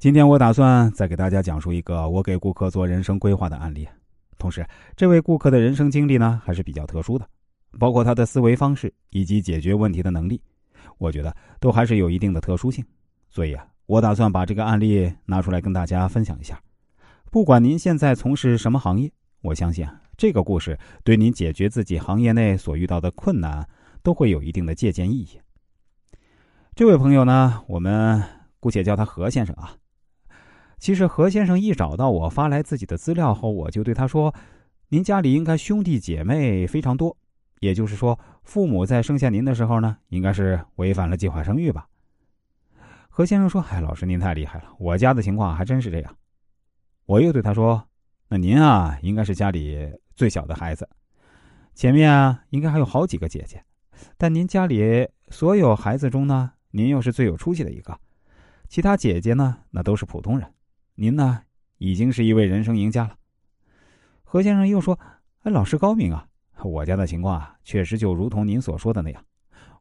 今天我打算再给大家讲述一个我给顾客做人生规划的案例，同时，这位顾客的人生经历呢还是比较特殊的，包括他的思维方式以及解决问题的能力，我觉得都还是有一定的特殊性，所以啊，我打算把这个案例拿出来跟大家分享一下。不管您现在从事什么行业，我相信啊，这个故事对您解决自己行业内所遇到的困难都会有一定的借鉴意义。这位朋友呢，我们姑且叫他何先生啊。其实何先生一找到我发来自己的资料后，我就对他说：“您家里应该兄弟姐妹非常多，也就是说，父母在生下您的时候呢，应该是违反了计划生育吧？”何先生说：“嗨，老师您太厉害了，我家的情况还真是这样。”我又对他说：“那您啊，应该是家里最小的孩子，前面啊应该还有好几个姐姐，但您家里所有孩子中呢，您又是最有出息的一个，其他姐姐呢，那都是普通人。”您呢，已经是一位人生赢家了。何先生又说：“哎，老师高明啊！我家的情况啊，确实就如同您所说的那样。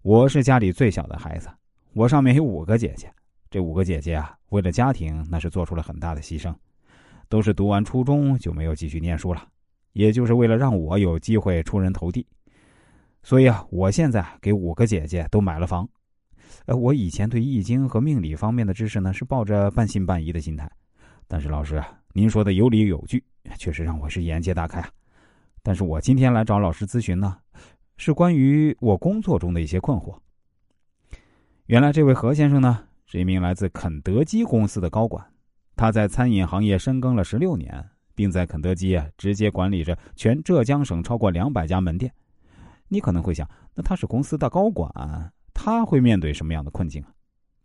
我是家里最小的孩子，我上面有五个姐姐。这五个姐姐啊，为了家庭，那是做出了很大的牺牲，都是读完初中就没有继续念书了，也就是为了让我有机会出人头地。所以啊，我现在给五个姐姐都买了房。呃，我以前对易经和命理方面的知识呢，是抱着半信半疑的心态。”但是老师，您说的有理有据，确实让我是眼界大开啊。但是我今天来找老师咨询呢，是关于我工作中的一些困惑。原来这位何先生呢，是一名来自肯德基公司的高管，他在餐饮行业深耕了十六年，并在肯德基啊直接管理着全浙江省超过两百家门店。你可能会想，那他是公司的高管，他会面对什么样的困境啊？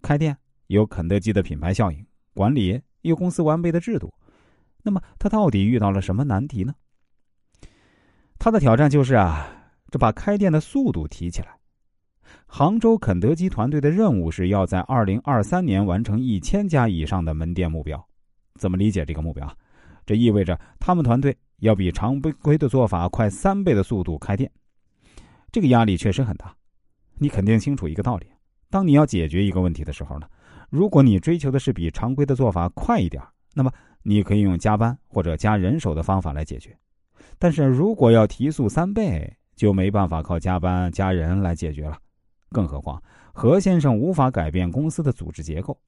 开店有肯德基的品牌效应，管理。有公司完备的制度，那么他到底遇到了什么难题呢？他的挑战就是啊，这把开店的速度提起来。杭州肯德基团队的任务是要在二零二三年完成一千家以上的门店目标。怎么理解这个目标？这意味着他们团队要比常规的做法快三倍的速度开店。这个压力确实很大。你肯定清楚一个道理：当你要解决一个问题的时候呢？如果你追求的是比常规的做法快一点，那么你可以用加班或者加人手的方法来解决；但是如果要提速三倍，就没办法靠加班加人来解决了。更何况何先生无法改变公司的组织结构，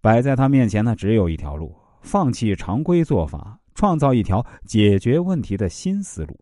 摆在他面前呢，只有一条路：放弃常规做法，创造一条解决问题的新思路。